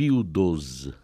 Pio XII.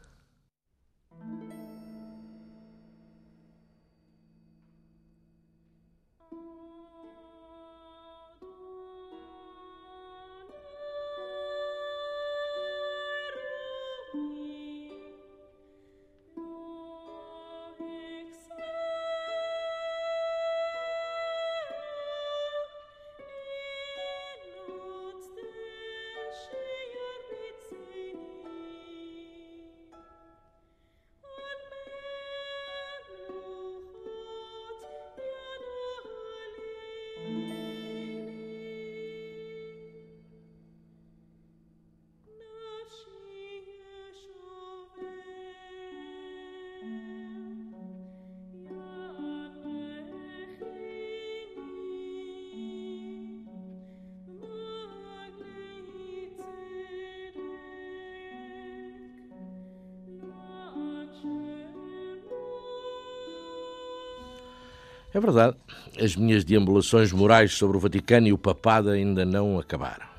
É verdade, as minhas deambulações morais sobre o Vaticano e o Papado ainda não acabaram.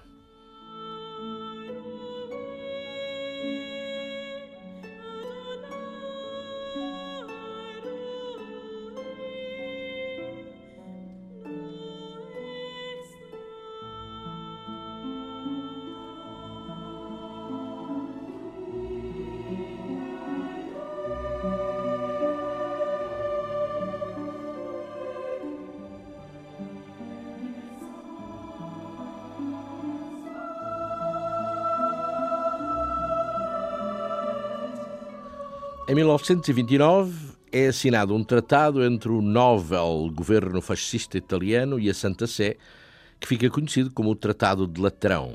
1929 é assinado um tratado entre o novel governo fascista italiano e a Santa Sé, que fica conhecido como o Tratado de Latrão.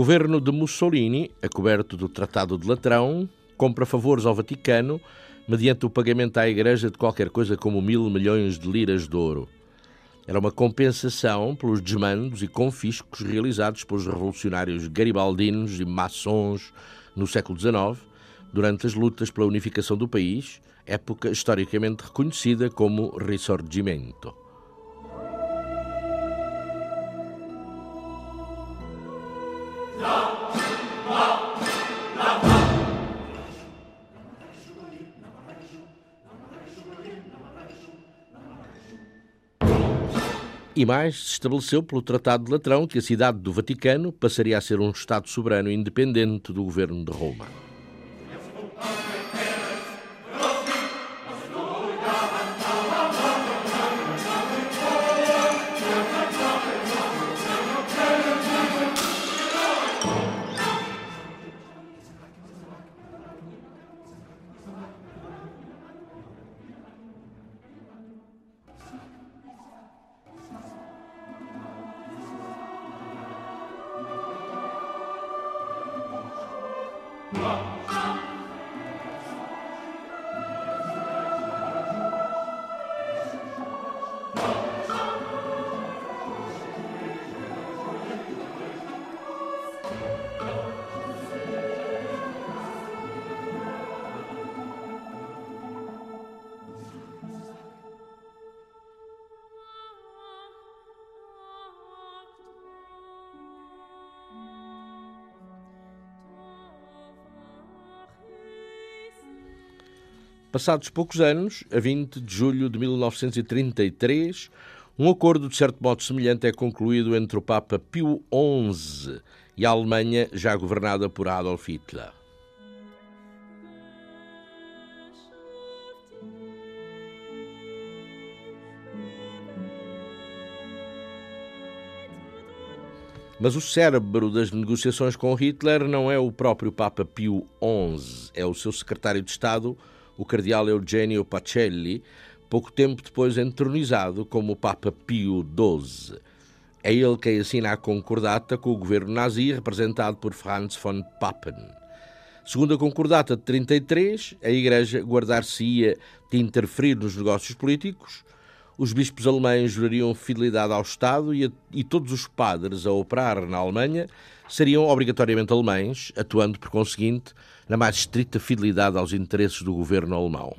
Governo de Mussolini, a coberto do Tratado de Latrão, compra favores ao Vaticano mediante o pagamento à Igreja de qualquer coisa como mil milhões de liras de ouro. Era uma compensação pelos desmandos e confiscos realizados pelos revolucionários garibaldinos e maçons no século XIX, durante as lutas pela unificação do país, época historicamente reconhecida como Risorgimento. E mais, se estabeleceu pelo Tratado de Latrão que a cidade do Vaticano passaria a ser um Estado soberano independente do governo de Roma. Passados poucos anos, a 20 de julho de 1933, Um acordo de certo modo semelhante é concluído entre o Papa Pio XI e a Alemanha, já governada por Adolf Hitler. Mas o cérebro das negociações com Hitler não é o próprio Papa Pio XI, é o seu secretário de Estado, o cardeal Eugenio Pacelli, pouco tempo depois entronizado como Papa Pio XII. É ele quem assina a concordata com o governo nazi, representado por Franz von Papen. Segundo a concordata de 33, a Igreja guardar-se-ia de interferir nos negócios políticos, os bispos alemães jurariam fidelidade ao Estado e, a, e todos os padres a operar na Alemanha seriam obrigatoriamente alemães, atuando, por conseguinte, na mais estrita fidelidade aos interesses do governo alemão.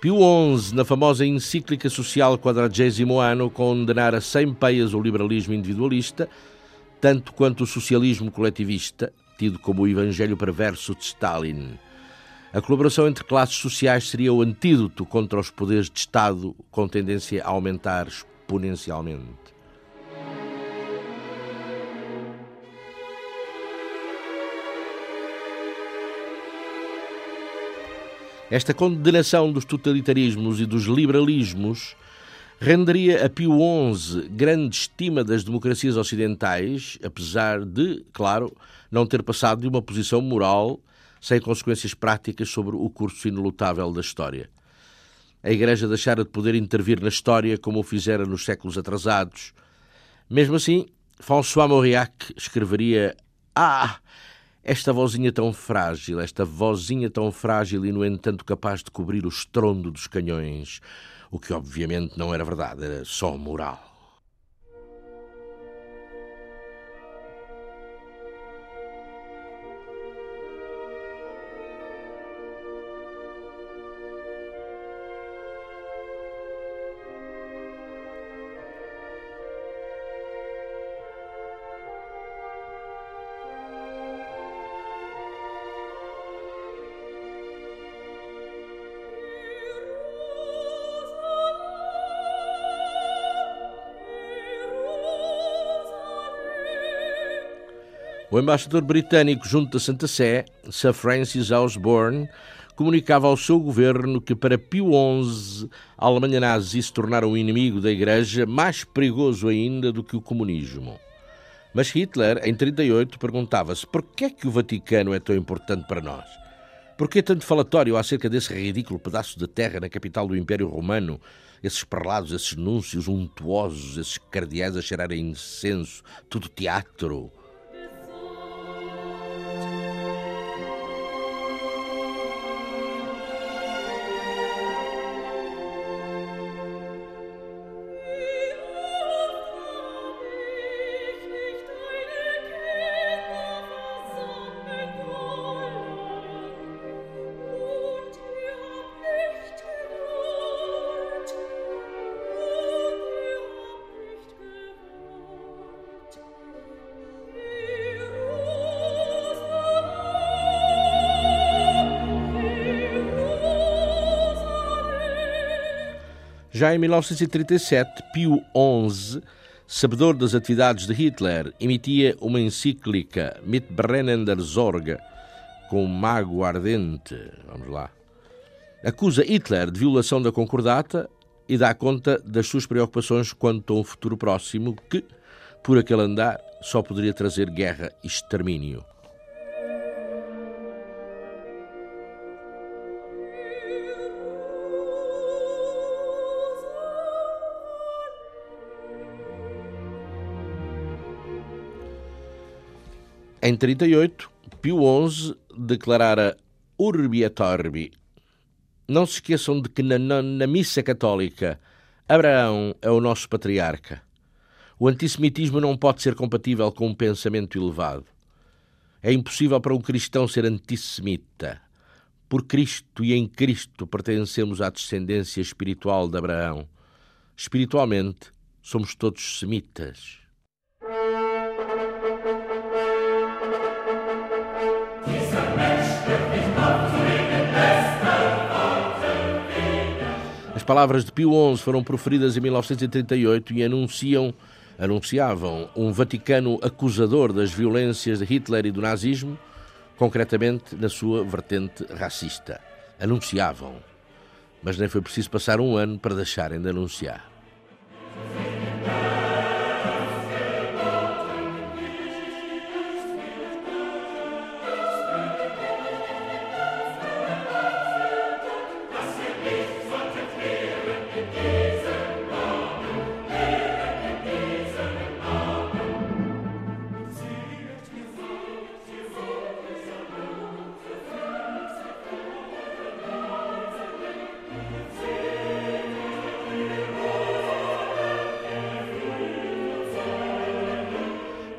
Pio XI, na famosa encíclica social quadragésimo ano, condenara sem peias o liberalismo individualista, tanto quanto o socialismo coletivista, tido como o evangelho perverso de Stalin. A colaboração entre classes sociais seria o antídoto contra os poderes de Estado com tendência a aumentar exponencialmente. Esta condenação dos totalitarismos e dos liberalismos renderia a Pio XI grande estima das democracias ocidentais, apesar de, claro, não ter passado de uma posição moral sem consequências práticas sobre o curso inelutável da história. A Igreja deixara de poder intervir na história como o fizera nos séculos atrasados. Mesmo assim, François Mauriac escreveria: Ah! Esta vozinha tão frágil, esta vozinha tão frágil e, no entanto, capaz de cobrir o estrondo dos canhões. O que, obviamente, não era verdade, era só moral. O embaixador britânico junto da Santa Sé, Sir Francis Osborne, comunicava ao seu governo que para Pio XI a Alemanha nazi se tornara um inimigo da Igreja mais perigoso ainda do que o comunismo. Mas Hitler, em 38, perguntava-se por que é que o Vaticano é tão importante para nós? Por que tanto falatório acerca desse ridículo pedaço de terra na capital do Império Romano? Esses parlados, esses núncios untuosos, esses cardeais a cheirarem incenso, tudo teatro. Já em 1937, Pio XI, sabedor das atividades de Hitler, emitia uma encíclica Mit brennender Sorge, com mago ardente. Vamos lá. Acusa Hitler de violação da concordata e dá conta das suas preocupações quanto a um futuro próximo que, por aquele andar, só poderia trazer guerra e extermínio. Em 38, Pio XI declarara Urbi et Orbi. Não se esqueçam de que na, na, na missa católica Abraão é o nosso patriarca. O antissemitismo não pode ser compatível com um pensamento elevado. É impossível para um cristão ser antissemita. Por Cristo e em Cristo pertencemos à descendência espiritual de Abraão. Espiritualmente, somos todos semitas. Palavras de Pio XI foram proferidas em 1938 e anunciam, anunciavam um Vaticano acusador das violências de Hitler e do nazismo, concretamente na sua vertente racista. Anunciavam. Mas nem foi preciso passar um ano para deixarem de anunciar.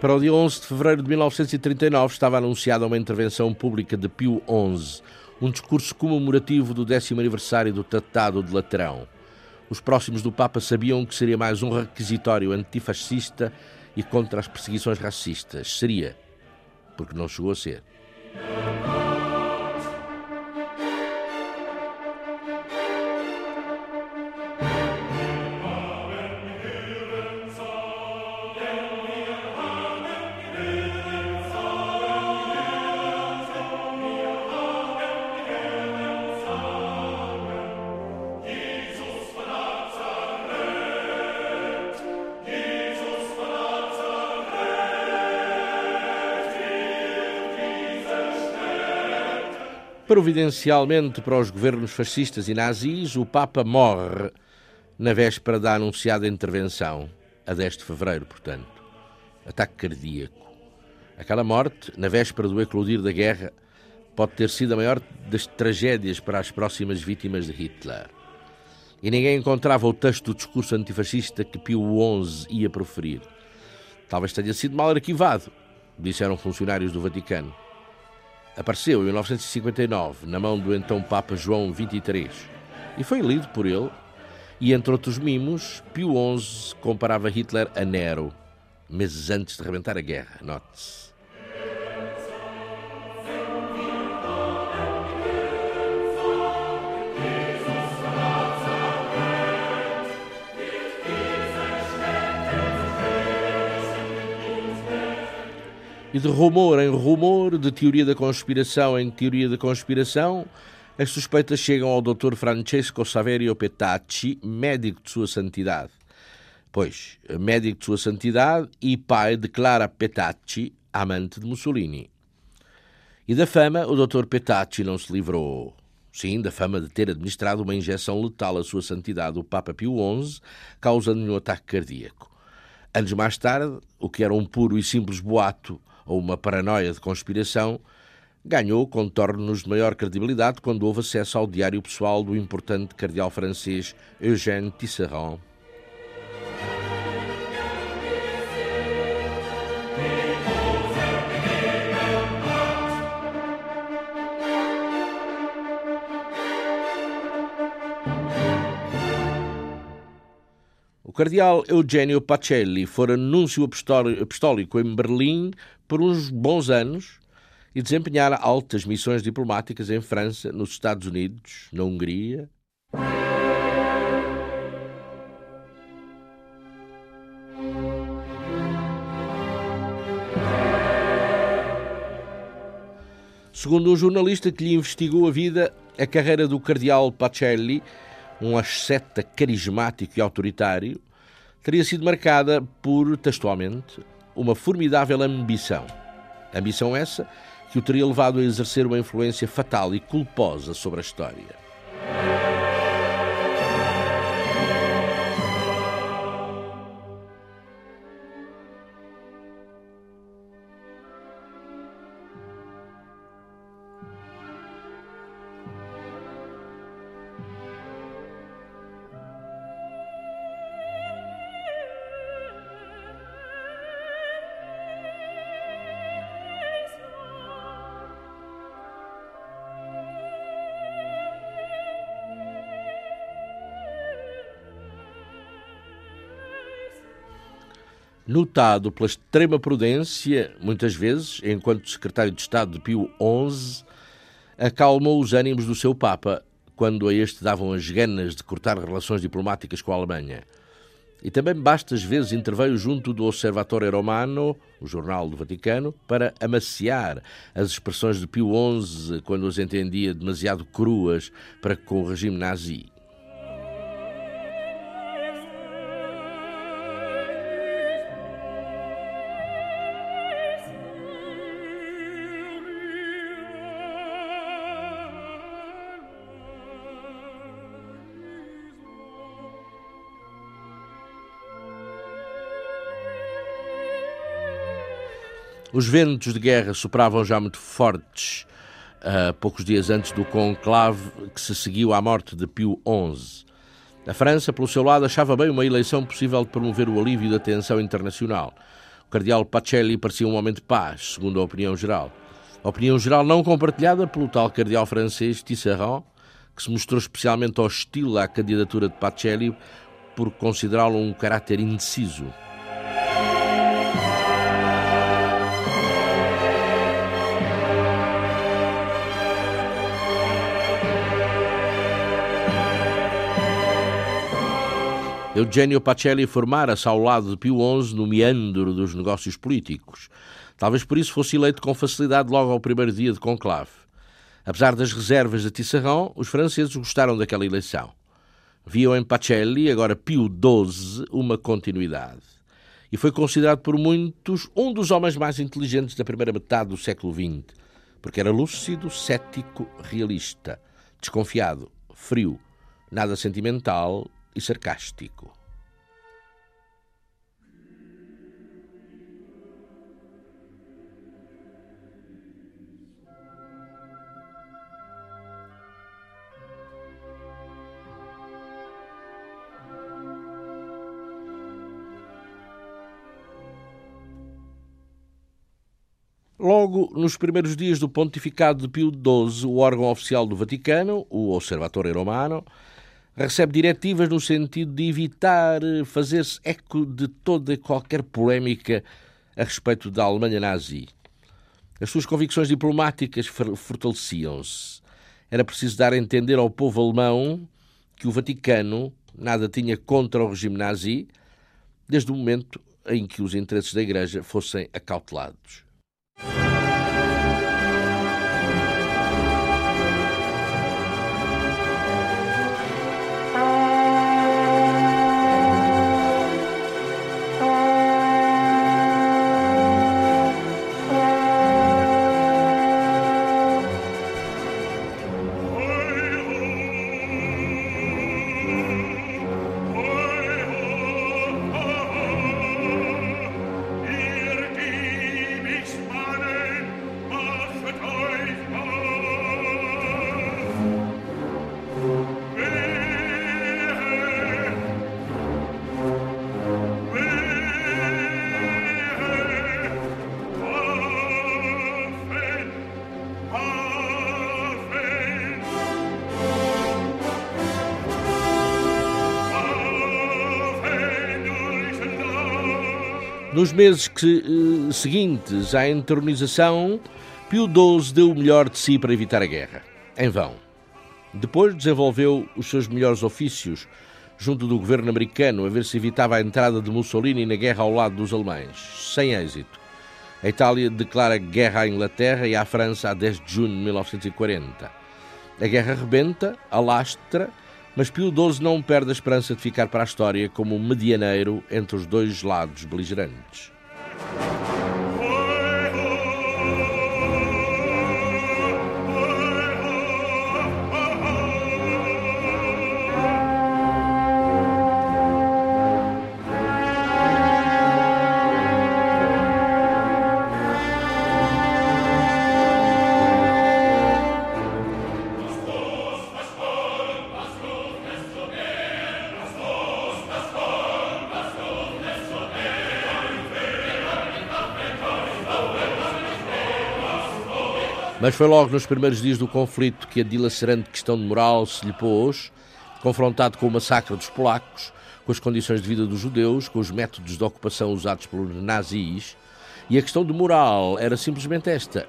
Para o dia 11 de fevereiro de 1939 estava anunciada uma intervenção pública de Pio XI, um discurso comemorativo do décimo aniversário do Tratado de Latrão. Os próximos do Papa sabiam que seria mais um requisitório antifascista e contra as perseguições racistas. Seria, porque não chegou a ser. Providencialmente para os governos fascistas e nazis, o Papa morre na véspera da anunciada intervenção, a 10 de fevereiro, portanto. Ataque cardíaco. Aquela morte, na véspera do eclodir da guerra, pode ter sido a maior das tragédias para as próximas vítimas de Hitler. E ninguém encontrava o texto do discurso antifascista que Pio XI ia proferir. Talvez tenha sido mal arquivado, disseram funcionários do Vaticano apareceu em 1959 na mão do então Papa João XXIII e foi lido por ele. E entre outros mimos, Pio XI comparava Hitler a Nero, meses antes de rebentar a guerra, note-se. E de rumor em rumor, de teoria da conspiração em teoria da conspiração, as suspeitas chegam ao Dr. Francesco Saverio Petacci, médico de Sua Santidade. Pois, médico de Sua Santidade e pai de Clara Petacci, amante de Mussolini. E da fama, o Dr. Petacci não se livrou. Sim, da fama de ter administrado uma injeção letal à Sua Santidade, o Papa Pio XI, causando-lhe um ataque cardíaco. Anos mais tarde, o que era um puro e simples boato, ou uma paranoia de conspiração, ganhou contornos de maior credibilidade quando houve acesso ao diário pessoal do importante cardeal francês Eugène Tisserand. O cardeal Eugenio Pacelli fora núncio apostólico em Berlim por uns bons anos e desempenhara altas missões diplomáticas em França, nos Estados Unidos, na Hungria. Segundo um jornalista que lhe investigou a vida, a carreira do cardeal Pacelli, um asceta carismático e autoritário, teria sido marcada por, textualmente, uma formidável ambição. Ambição essa que o teria levado a exercer uma influência fatal e culposa sobre a história. Notado pela extrema prudência, muitas vezes, enquanto secretário de Estado de Pio XI, acalmou os ânimos do seu Papa, quando a este davam as ganas de cortar relações diplomáticas com a Alemanha. E também bastas vezes interveio junto do Osservatore Romano, o jornal do Vaticano, para amaciar as expressões de Pio XI quando as entendia demasiado cruas para com o regime nazi. Os ventos de guerra sopravam já muito fortes, uh, poucos dias antes do conclave que se seguiu à morte de Pio XI. A França, pelo seu lado, achava bem uma eleição possível de promover o alívio da tensão internacional. O cardeal Pacelli parecia um homem de paz, segundo a opinião geral. A opinião geral não compartilhada pelo tal cardeal francês Tisserand, que se mostrou especialmente hostil à candidatura de Pacelli por considerá-lo um caráter indeciso. Eugenio Pacelli formara-se ao lado de Pio XI no meandro dos negócios políticos. Talvez por isso fosse eleito com facilidade logo ao primeiro dia de conclave. Apesar das reservas de Tisserand, os franceses gostaram daquela eleição. Viam em Pacelli, agora Pio XII, uma continuidade. E foi considerado por muitos um dos homens mais inteligentes da primeira metade do século XX, porque era lúcido, cético, realista, desconfiado, frio, nada sentimental e sarcástico. Logo nos primeiros dias do pontificado de Pio XII, o órgão oficial do Vaticano, o Osservatore Romano, recebe diretivas no sentido de evitar fazer-se eco de toda e qualquer polémica a respeito da Alemanha nazi. As suas convicções diplomáticas fortaleciam-se. Era preciso dar a entender ao povo alemão que o Vaticano nada tinha contra o regime nazi, desde o momento em que os interesses da Igreja fossem acautelados. Nos meses que, eh, seguintes à entronização, Pio XII deu o melhor de si para evitar a guerra. Em vão. Depois desenvolveu os seus melhores ofícios junto do governo americano a ver se evitava a entrada de Mussolini na guerra ao lado dos alemães. Sem êxito. A Itália declara guerra à Inglaterra e à França a 10 de junho de 1940. A guerra rebenta, alastra mas Pio XII não perde a esperança de ficar para a história como um medianeiro entre os dois lados beligerantes. Mas foi logo nos primeiros dias do conflito que a dilacerante questão de moral se lhe pôs, confrontado com o massacre dos polacos, com as condições de vida dos judeus, com os métodos de ocupação usados pelos nazis, e a questão de moral era simplesmente esta: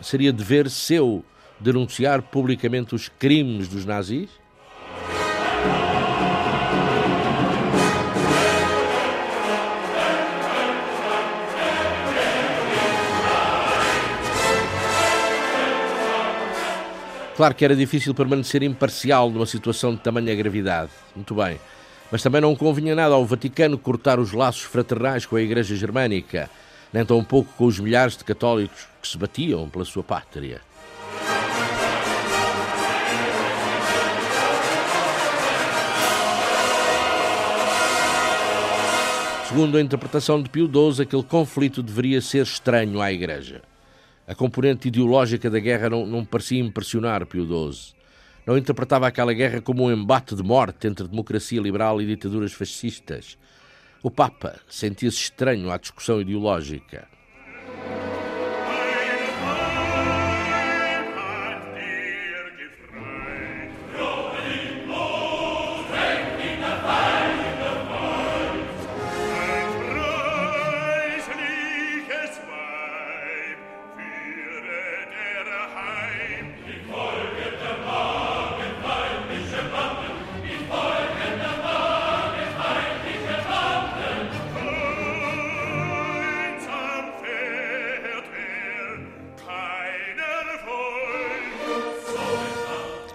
seria dever seu denunciar publicamente os crimes dos nazis? Claro que era difícil permanecer imparcial numa situação de tamanha gravidade. Muito bem. Mas também não convinha nada ao Vaticano cortar os laços fraternais com a Igreja Germânica, nem tão pouco com os milhares de católicos que se batiam pela sua pátria. Segundo a interpretação de Pio XII, aquele conflito deveria ser estranho à Igreja. A componente ideológica da guerra não, não parecia impressionar Pio XII. Não interpretava aquela guerra como um embate de morte entre democracia liberal e ditaduras fascistas. O Papa sentia-se estranho à discussão ideológica.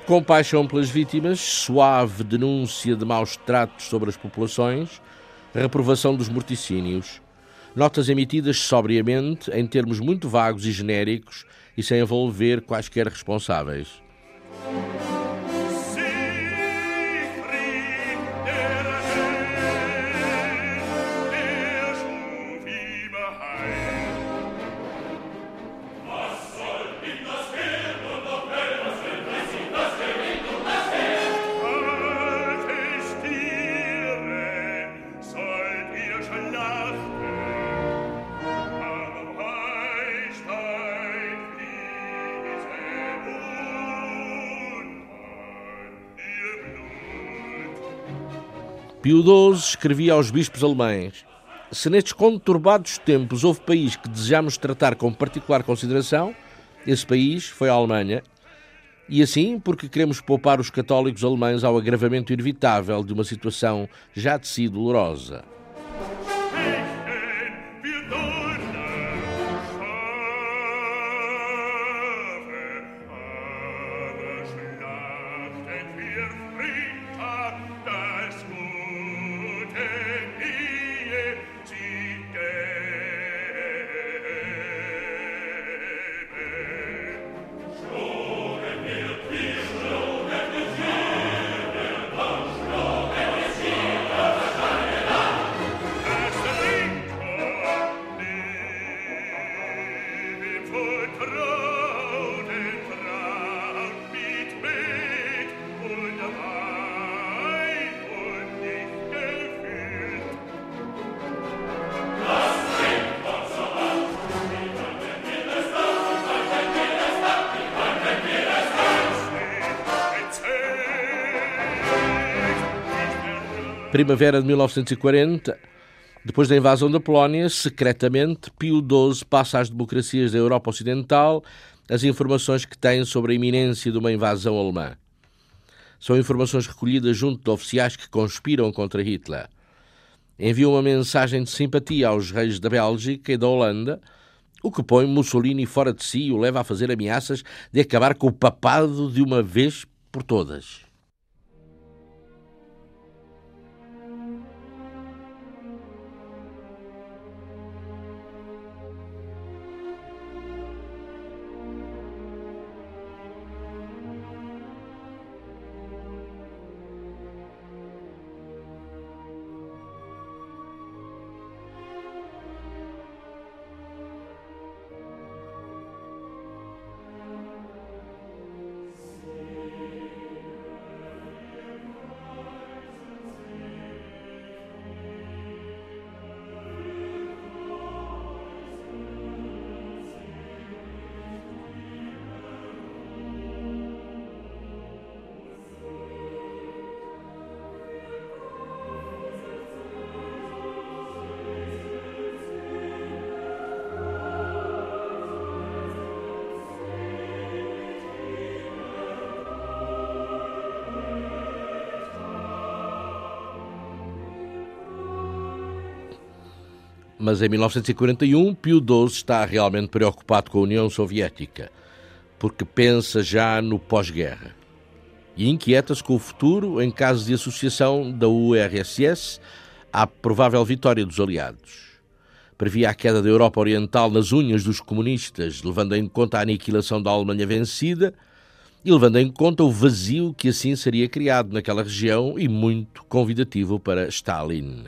Compaixão pelas vítimas, suave denúncia de maus tratos sobre as populações, reprovação dos morticínios. Notas emitidas sobriamente, em termos muito vagos e genéricos e sem envolver quaisquer responsáveis. Pio XII escrevia aos bispos alemães: Se nestes conturbados tempos houve país que desejamos tratar com particular consideração, esse país foi a Alemanha. E assim, porque queremos poupar os católicos alemães ao agravamento inevitável de uma situação já de si dolorosa. Primavera de 1940, depois da invasão da Polónia, secretamente, Pio XII passa às democracias da Europa Ocidental as informações que tem sobre a iminência de uma invasão alemã. São informações recolhidas junto de oficiais que conspiram contra Hitler. Envia uma mensagem de simpatia aos reis da Bélgica e da Holanda, o que põe Mussolini fora de si e o leva a fazer ameaças de acabar com o papado de uma vez por todas. Mas em 1941, Pio XII está realmente preocupado com a União Soviética, porque pensa já no pós-guerra. E inquieta-se com o futuro em caso de associação da URSS à provável vitória dos aliados. Previa a queda da Europa Oriental nas unhas dos comunistas, levando em conta a aniquilação da Alemanha vencida e levando em conta o vazio que assim seria criado naquela região e muito convidativo para Stalin.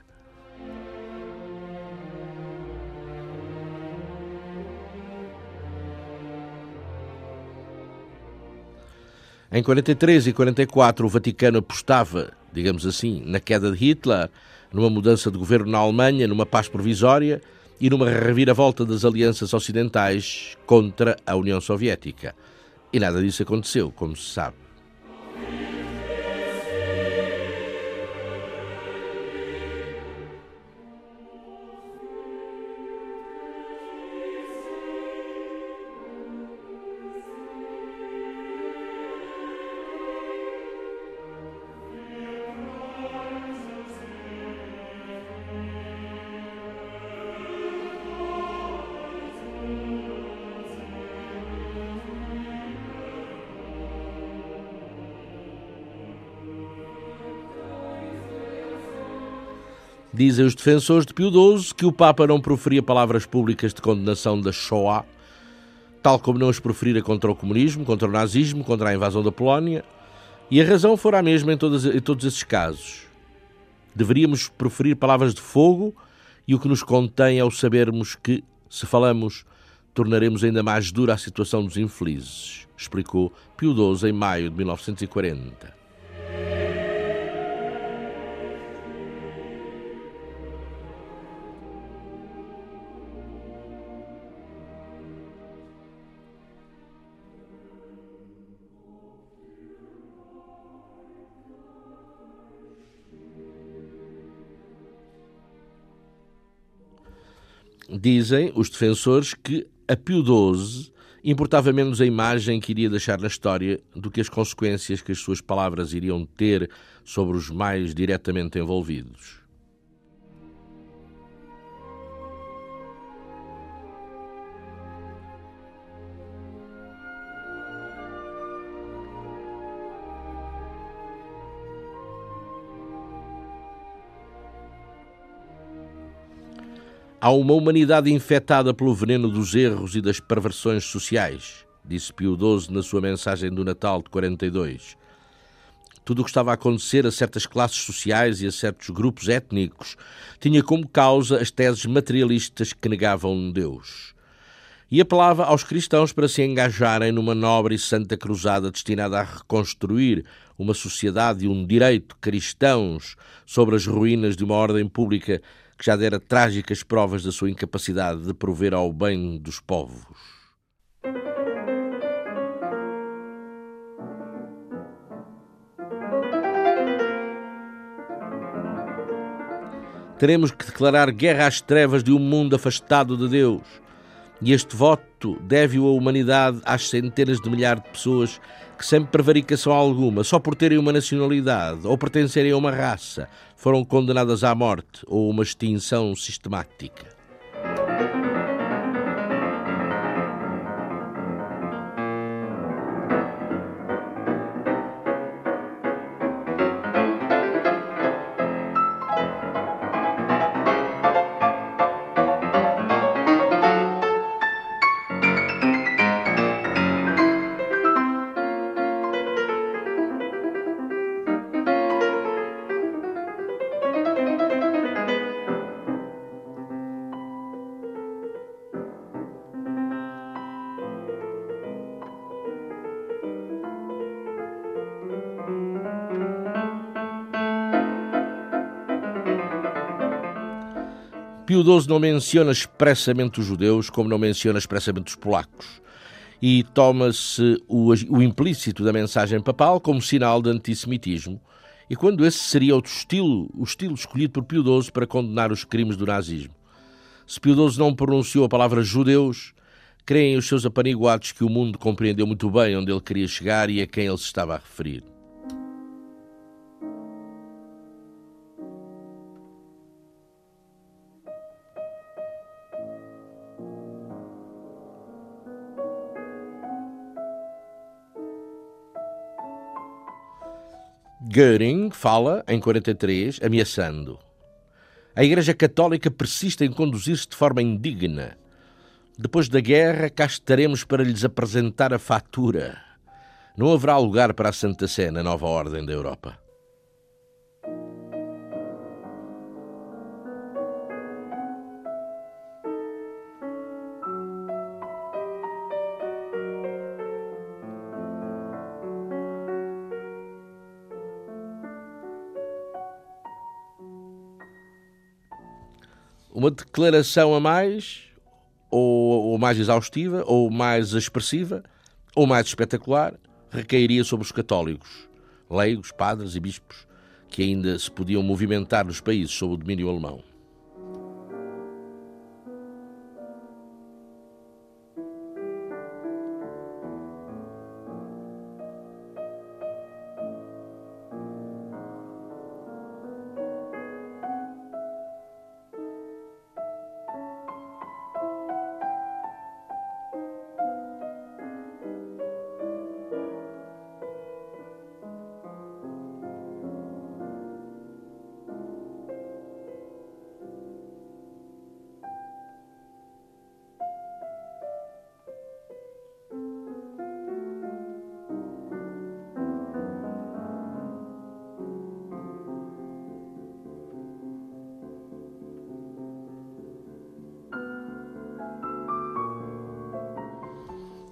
Em 43 e 44, o Vaticano apostava, digamos assim, na queda de Hitler, numa mudança de governo na Alemanha, numa paz provisória e numa reviravolta das alianças ocidentais contra a União Soviética. E nada disso aconteceu, como se sabe. Dizem os defensores de Pio XII que o Papa não proferia palavras públicas de condenação da Shoah, tal como não as proferira contra o comunismo, contra o nazismo, contra a invasão da Polónia, e a razão fora a mesma em, todos, em todos esses casos. Deveríamos proferir palavras de fogo e o que nos contém é o sabermos que, se falamos, tornaremos ainda mais dura a situação dos infelizes, explicou Pio XII em maio de 1940. Dizem os defensores que a Pio XII importava menos a imagem que iria deixar na história do que as consequências que as suas palavras iriam ter sobre os mais diretamente envolvidos. Há uma humanidade infectada pelo veneno dos erros e das perversões sociais, disse Pio XII na sua mensagem do Natal de 42. Tudo o que estava a acontecer a certas classes sociais e a certos grupos étnicos tinha como causa as teses materialistas que negavam Deus. E apelava aos cristãos para se engajarem numa nobre e santa cruzada destinada a reconstruir uma sociedade e um direito cristãos sobre as ruínas de uma ordem pública que já dera trágicas provas da sua incapacidade de prover ao bem dos povos. Teremos que declarar guerra às trevas de um mundo afastado de Deus e este voto deve-o a humanidade às centenas de milhares de pessoas que, sem prevaricação alguma, só por terem uma nacionalidade ou pertencerem a uma raça, foram condenadas à morte ou uma extinção sistemática. XII não menciona expressamente os judeus, como não menciona expressamente os polacos. E toma-se o, o, implícito da mensagem papal como sinal de antissemitismo, e quando esse seria o estilo, o estilo escolhido por Pio XII para condenar os crimes do nazismo. Se Pio XII não pronunciou a palavra judeus, creem os seus apaniguados que o mundo compreendeu muito bem onde ele queria chegar e a quem ele se estava a referir. Göring fala, em 43, ameaçando. A Igreja Católica persiste em conduzir-se de forma indigna. Depois da guerra, cá estaremos para lhes apresentar a fatura. Não haverá lugar para a Santa Sé na nova ordem da Europa. Uma declaração a mais, ou, ou, mais exaustiva, ou mais expressiva, ou mais espetacular, recairia sobre os católicos, leigos, padres e bispos, que ainda se podiam movimentar nos países sob o domínio alemão.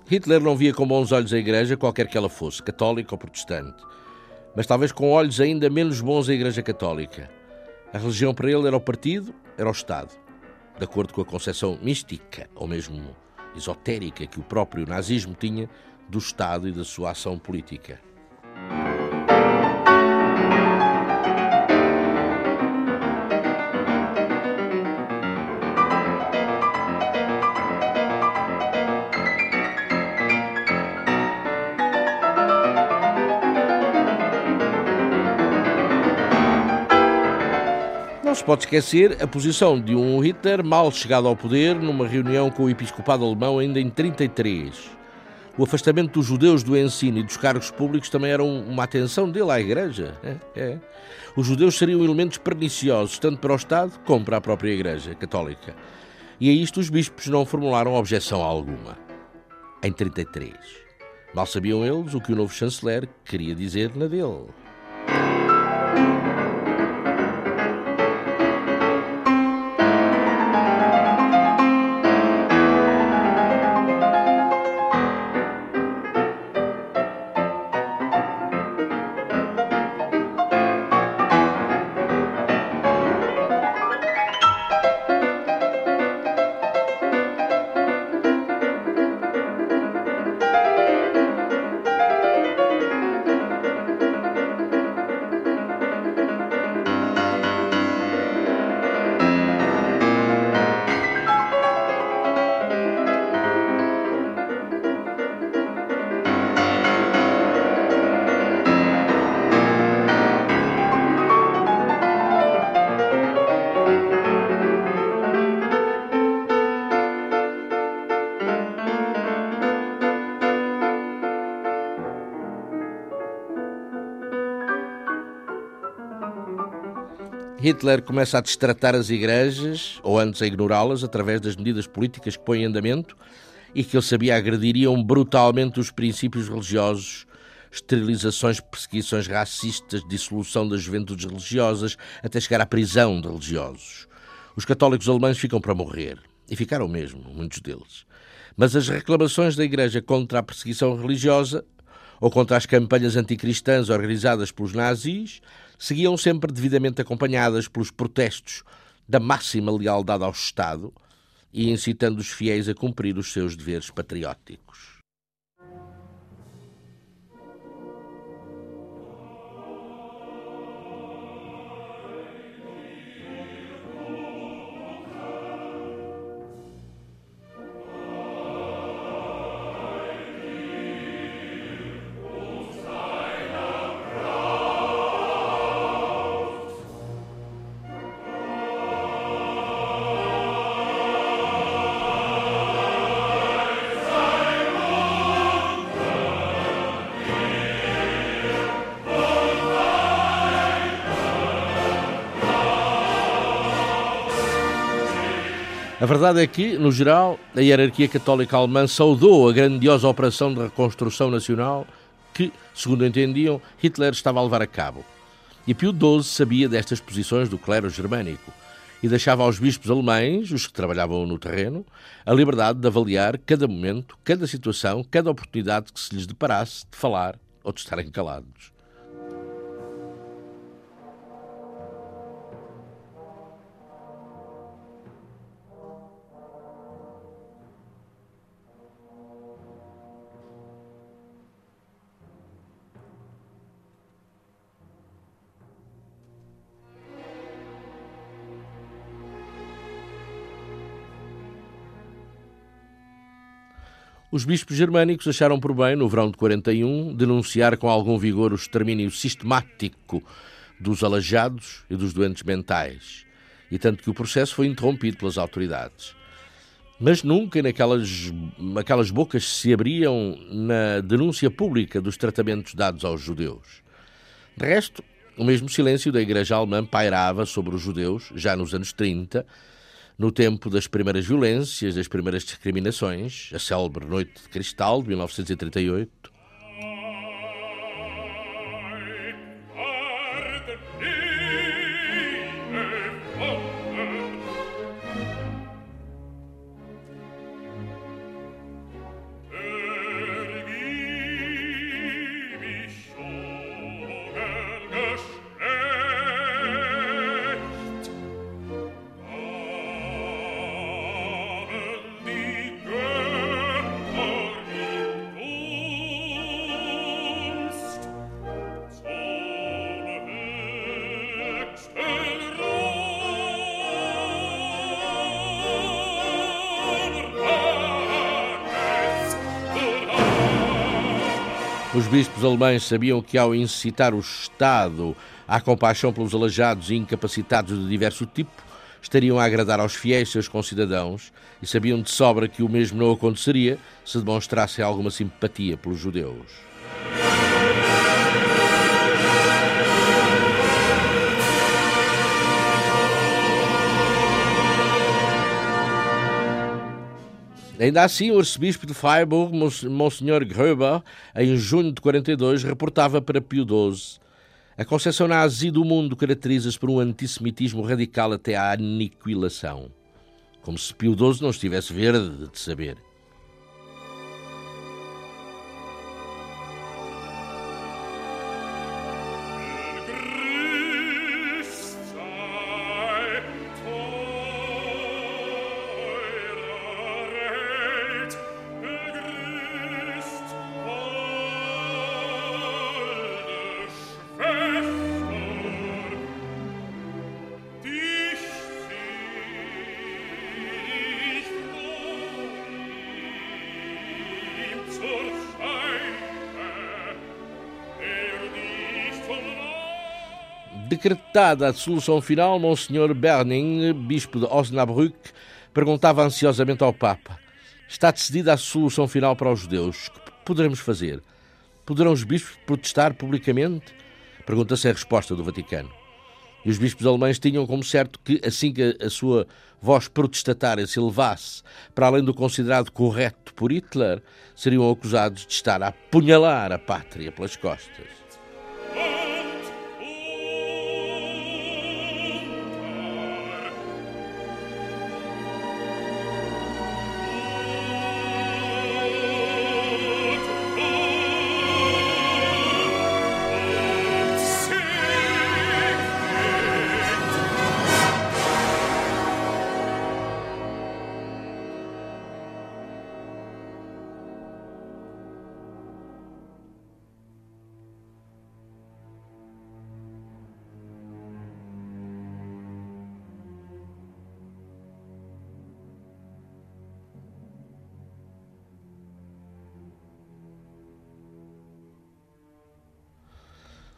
Hitler não via com bons olhos a Igreja, qualquer que ela fosse, católica ou protestante, mas talvez com olhos ainda menos bons a Igreja Católica. A religião para ele era o partido, era o Estado, de acordo com a concepção mística, ou mesmo esotérica, que o próprio nazismo tinha do Estado e da sua ação política. Se pode esquecer a posição de um Hitler mal chegado ao poder numa reunião com o episcopado alemão ainda em 33. O afastamento dos judeus do ensino e dos cargos públicos também era uma atenção dele à Igreja. É, é. Os judeus seriam elementos perniciosos tanto para o Estado como para a própria Igreja Católica. E a isto os bispos não formularam objeção alguma. Em 33. Mal sabiam eles o que o novo chanceler queria dizer na dele. Hitler começa a destratar as igrejas, ou antes a ignorá-las, através das medidas políticas que põe em andamento e que ele sabia agrediriam brutalmente os princípios religiosos, esterilizações, perseguições racistas, dissolução das juventudes religiosas, até chegar à prisão de religiosos. Os católicos alemães ficam para morrer, e ficaram mesmo, muitos deles. Mas as reclamações da Igreja contra a perseguição religiosa ou contra as campanhas anticristãs organizadas pelos nazis seguiam sempre devidamente acompanhadas pelos protestos da máxima lealdade ao Estado e incitando os fiéis a cumprir os seus deveres patrióticos. A verdade é que, no geral, a hierarquia católica alemã saudou a grandiosa operação de reconstrução nacional que, segundo entendiam, Hitler estava a levar a cabo. E Pio XII sabia destas posições do clero germânico e deixava aos bispos alemães, os que trabalhavam no terreno, a liberdade de avaliar cada momento, cada situação, cada oportunidade que se lhes deparasse de falar ou de estarem calados. Os bispos germânicos acharam por bem, no verão de 41, denunciar com algum vigor o extermínio sistemático dos aleijados e dos doentes mentais, e tanto que o processo foi interrompido pelas autoridades. Mas nunca naquelas aquelas bocas se abriam na denúncia pública dos tratamentos dados aos judeus. De resto, o mesmo silêncio da Igreja Alemã pairava sobre os judeus, já nos anos 30, no tempo das primeiras violências, das primeiras discriminações, a célebre Noite de Cristal de 1938, Os bispos alemães sabiam que, ao incitar o Estado à compaixão pelos aleijados e incapacitados de diverso tipo, estariam a agradar aos fiéis seus concidadãos e sabiam de sobra que o mesmo não aconteceria se demonstrassem alguma simpatia pelos judeus. Ainda assim, o arcebispo de Freiburg, Monsenhor Gröber, em junho de 42, reportava para Pio XII a concepção nazi do mundo caracteriza-se por um antissemitismo radical até à aniquilação. Como se Pio XII não estivesse verde de saber. Decretada a dissolução final, Monsenhor Berning, bispo de Osnabrück, perguntava ansiosamente ao Papa: Está decidida a solução final para os judeus. Que poderemos fazer? Poderão os bispos protestar publicamente? Pergunta-se a resposta do Vaticano. E os bispos alemães tinham como certo que, assim que a sua voz protestatária se elevasse para além do considerado correto por Hitler, seriam acusados de estar a apunhalar a pátria pelas costas.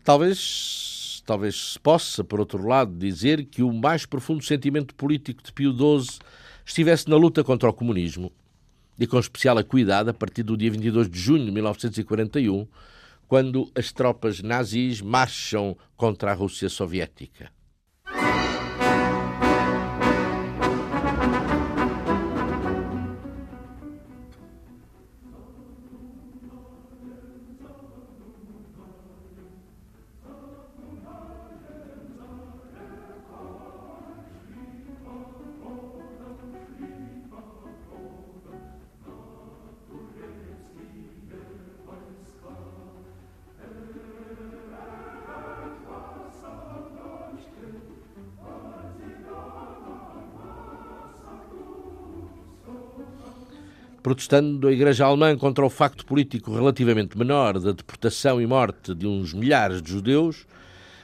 Talvez, talvez se possa, por outro lado, dizer que o mais profundo sentimento político de Pio XII estivesse na luta contra o comunismo, e com especial acuidado a partir do dia 22 de junho de 1941, quando as tropas nazis marcham contra a Rússia soviética. Protestando a Igreja Alemã contra o facto político relativamente menor da deportação e morte de uns milhares de judeus,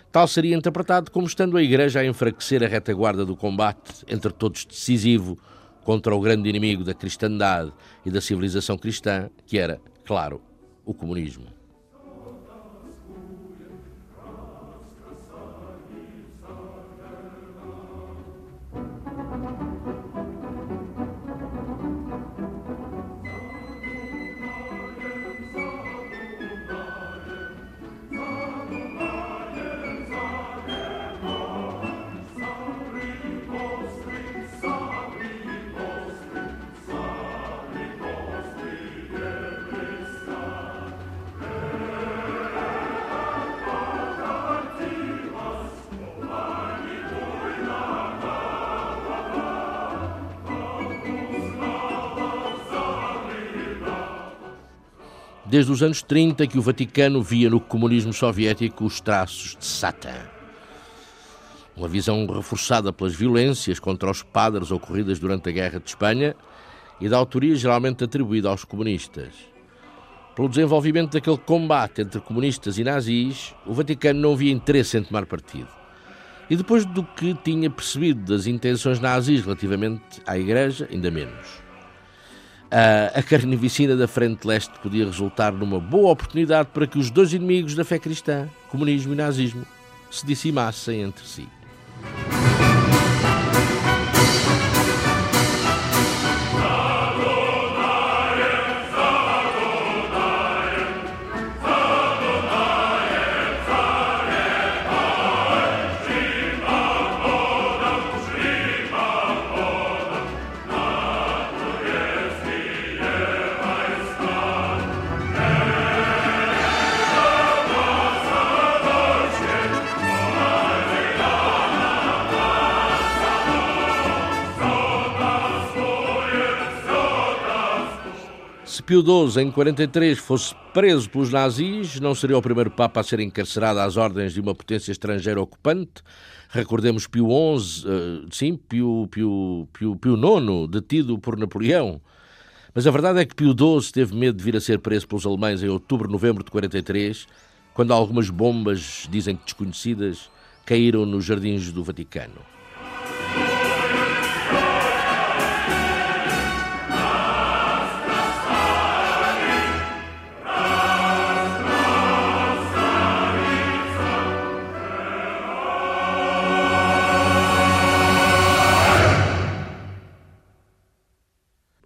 tal seria interpretado como estando a Igreja a enfraquecer a retaguarda do combate, entre todos decisivo, contra o grande inimigo da cristandade e da civilização cristã, que era, claro, o comunismo. Desde os anos 30 que o Vaticano via no comunismo soviético os traços de Satã. Uma visão reforçada pelas violências contra os padres ocorridas durante a Guerra de Espanha e da autoria geralmente atribuída aos comunistas. Pelo desenvolvimento daquele combate entre comunistas e nazis, o Vaticano não via interesse em tomar partido. E depois do que tinha percebido das intenções nazis relativamente à Igreja, ainda menos a carnificina da Frente Leste podia resultar numa boa oportunidade para que os dois inimigos da fé cristã, comunismo e nazismo, se dissimassem entre si. Pio XII, em 43, fosse preso pelos nazis, não seria o primeiro Papa a ser encarcerado às ordens de uma potência estrangeira ocupante. Recordemos Pio XI, eh, sim, Pio, Pio, Pio, Pio IX, detido por Napoleão. Mas a verdade é que Pio XII teve medo de vir a ser preso pelos alemães em outubro, novembro de 43, quando algumas bombas, dizem que desconhecidas, caíram nos jardins do Vaticano.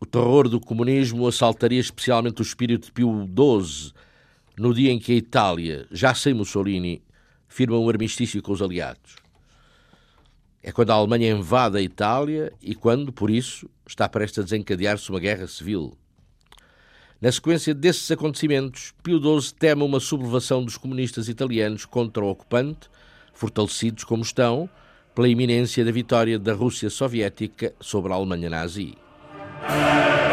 Terror do comunismo assaltaria especialmente o espírito de Pio XII no dia em que a Itália, já sem Mussolini, firma um armistício com os aliados. É quando a Alemanha invade a Itália e quando, por isso, está prestes a desencadear-se uma guerra civil. Na sequência desses acontecimentos, Pio XII teme uma sublevação dos comunistas italianos contra o ocupante, fortalecidos como estão pela iminência da vitória da Rússia soviética sobre a Alemanha nazi. Hey!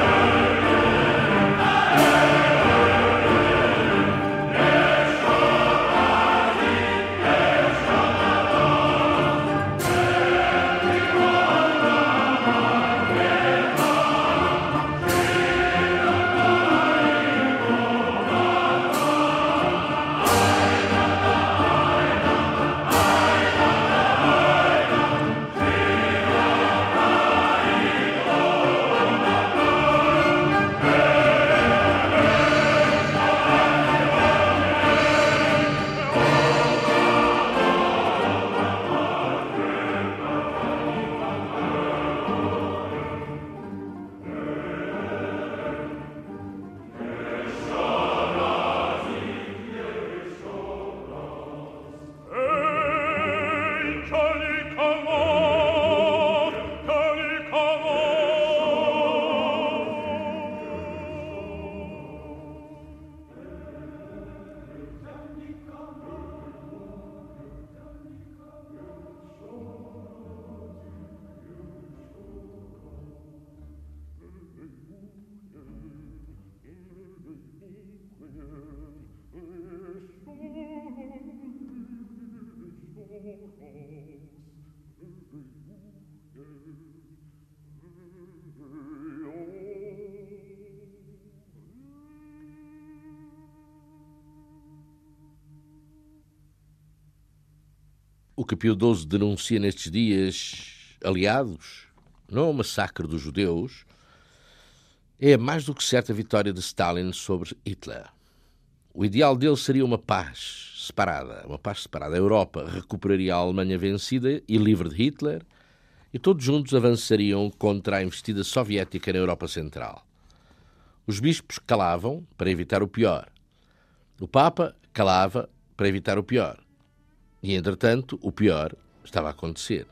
O que Pio XII denuncia nestes dias, aliados, não o é massacre dos judeus, é mais do que certa vitória de Stalin sobre Hitler. O ideal dele seria uma paz separada, uma paz separada. A Europa recuperaria a Alemanha vencida e livre de Hitler, e todos juntos avançariam contra a investida soviética na Europa Central. Os bispos calavam para evitar o pior. O Papa calava para evitar o pior. E, entretanto, o pior estava a acontecer.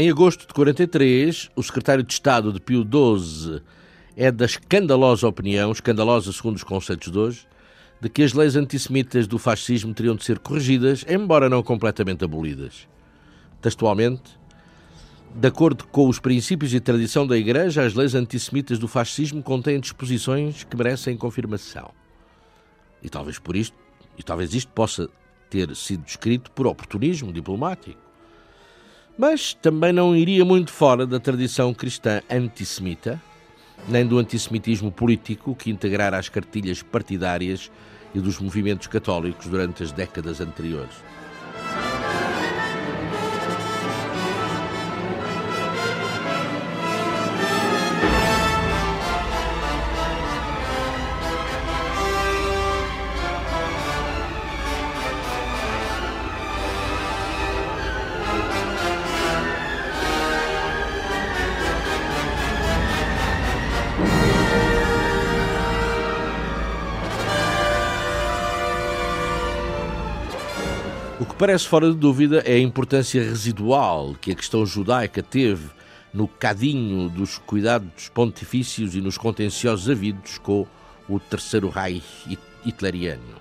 Em agosto de 43, o secretário de Estado de Pio XII é da escandalosa opinião, escandalosa segundo os conceitos de hoje, de que as leis antissemitas do fascismo teriam de ser corrigidas, embora não completamente abolidas. Textualmente, de acordo com os princípios e tradição da Igreja, as leis antissemitas do fascismo contêm disposições que merecem confirmação. E talvez por isto, e talvez isto possa ter sido escrito por oportunismo diplomático mas também não iria muito fora da tradição cristã antissemita, nem do antissemitismo político que integrara as cartilhas partidárias e dos movimentos católicos durante as décadas anteriores. '" parece fora de dúvida é a importância residual que a questão judaica teve no cadinho dos cuidados pontifícios e nos contenciosos havidos com o Terceiro Reich hitleriano.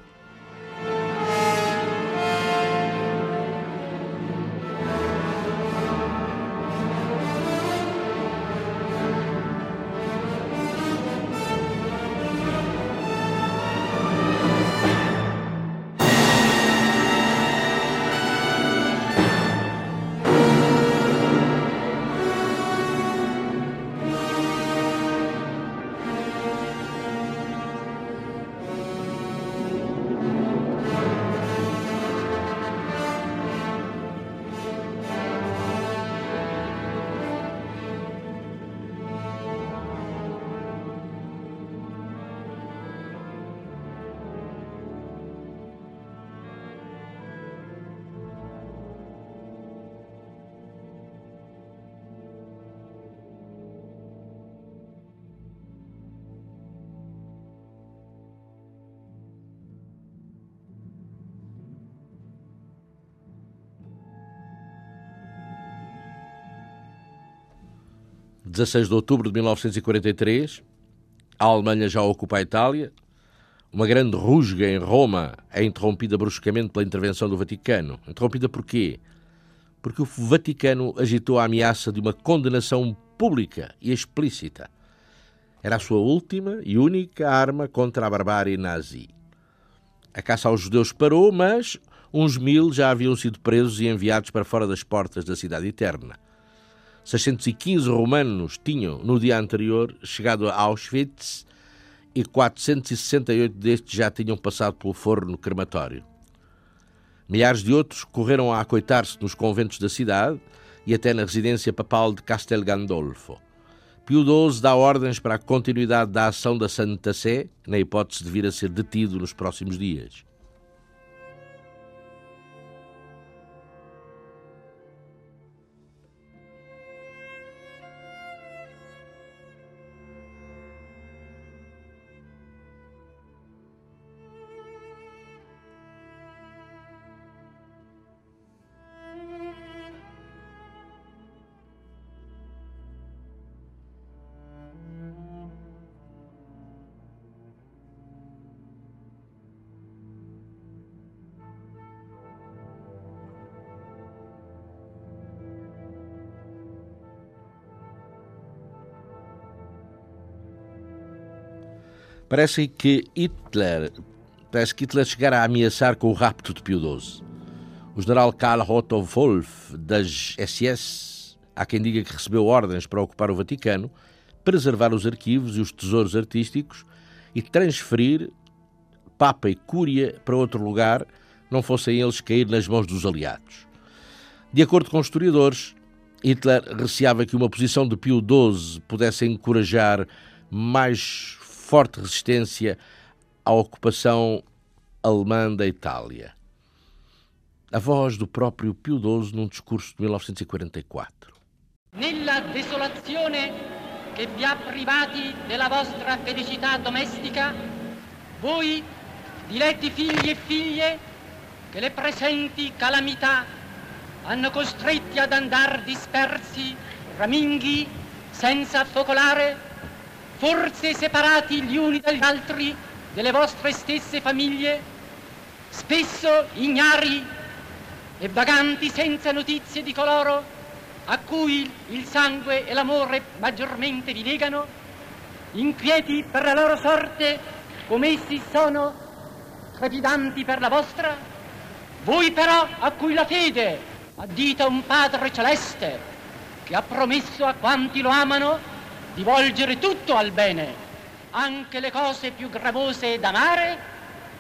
16 de outubro de 1943, a Alemanha já ocupa a Itália. Uma grande rusga em Roma é interrompida bruscamente pela intervenção do Vaticano. Interrompida por quê? Porque o Vaticano agitou a ameaça de uma condenação pública e explícita. Era a sua última e única arma contra a barbárie nazi. A caça aos judeus parou, mas uns mil já haviam sido presos e enviados para fora das portas da cidade eterna. 615 romanos tinham, no dia anterior, chegado a Auschwitz e 468 destes já tinham passado pelo forno crematório. Milhares de outros correram a acoitar-se nos conventos da cidade e até na residência papal de Castel Gandolfo. Pio XII dá ordens para a continuidade da ação da Santa Sé, na hipótese de vir a ser detido nos próximos dias. Parece que Hitler, parece que Hitler chegara a ameaçar com o rapto de Pio XII. O general Karl Otto Wolff, das SS, há quem diga que recebeu ordens para ocupar o Vaticano, preservar os arquivos e os tesouros artísticos e transferir Papa e Cúria para outro lugar, não fossem eles cair nas mãos dos aliados. De acordo com historiadores, Hitler receava que uma posição de Pio XII pudesse encorajar mais forte resistência à ocupação alemã da Itália. A voz do próprio Pio XII num discurso de 1944. Nella desolazione che vi ha privati della vostra felicità domestica, voi, diletti figli e figlie, che le presenti calamità hanno costretti ad andar dispersi, raminghi, senza focolare, forse separati gli uni dagli altri delle vostre stesse famiglie, spesso ignari e vaganti senza notizie di coloro a cui il sangue e l'amore maggiormente vi legano, inquieti per la loro sorte come essi sono, trepidanti per la vostra, voi però a cui la fede addita un Padre celeste che ha promesso a quanti lo amano di volgere tutto al bene, anche le cose più gravose da amare,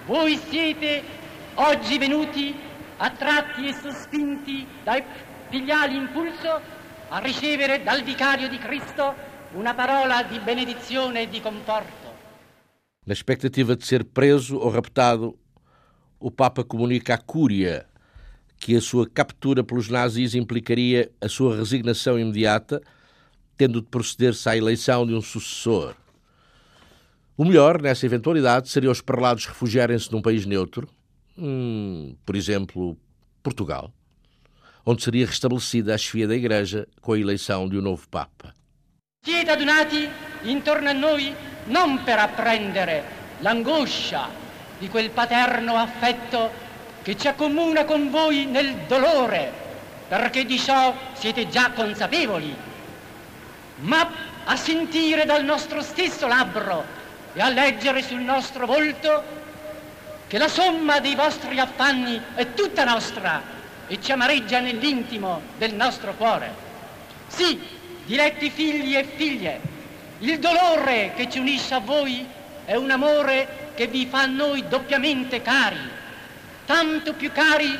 voi siete oggi venuti attratti e sospinti dai filiali impulso a ricevere dal vicario di Cristo una parola di benedizione e di conforto. Na expectativa de ser preso ou raptado, o Papa comunica à Cúria que a sua captura pelos nazis implicaria a sua resignação imediata tendo de proceder-se à eleição de um sucessor. O melhor, nessa eventualidade, seria os prelados refugiarem-se num país neutro, hum, por exemplo, Portugal, onde seria restabelecida a chefia da Igreja com a eleição de um novo Papa. Siete adunati intorno a noi non per apprendere l'angoscia di quel paterno affetto che ci accomuna con voi nel dolore, perché di ciò siete già consapevoli ma a sentire dal nostro stesso labbro e a leggere sul nostro volto che la somma dei vostri affanni è tutta nostra e ci amareggia nell'intimo del nostro cuore. Sì, diletti figli e figlie, il dolore che ci unisce a voi è un amore che vi fa a noi doppiamente cari, tanto più cari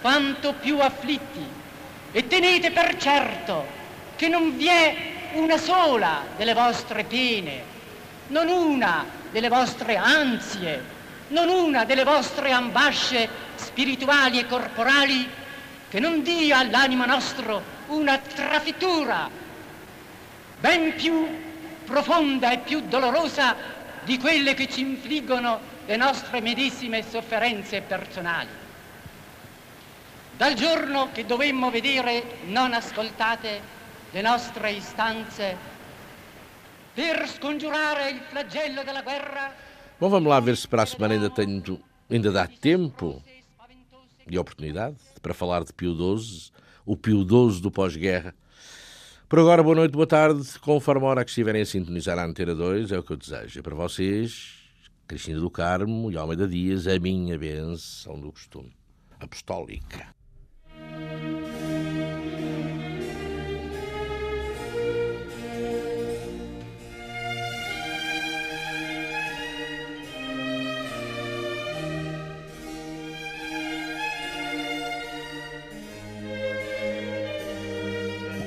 quanto più afflitti. E tenete per certo che non vi è una sola delle vostre pene, non una delle vostre ansie, non una delle vostre ambasce spirituali e corporali che non dia all'anima nostro una trafittura ben più profonda e più dolorosa di quelle che ci infliggono le nostre medesime sofferenze personali. Dal giorno che dovemmo vedere non ascoltate le nostre istanze per scongiurare il flagello della guerra. Bom, vamos lá ver se para a semana ainda tenho, ainda dá tempo e oportunidade para falar de Pio XII, o Pio XII do pós-guerra. Por agora, boa noite, boa tarde. Conforme a hora que estiverem a sintonizar a Antena 2, é o que eu desejo. E para vocês, Cristina do Carmo e Almeida Dias, a minha benção do costume apostólica.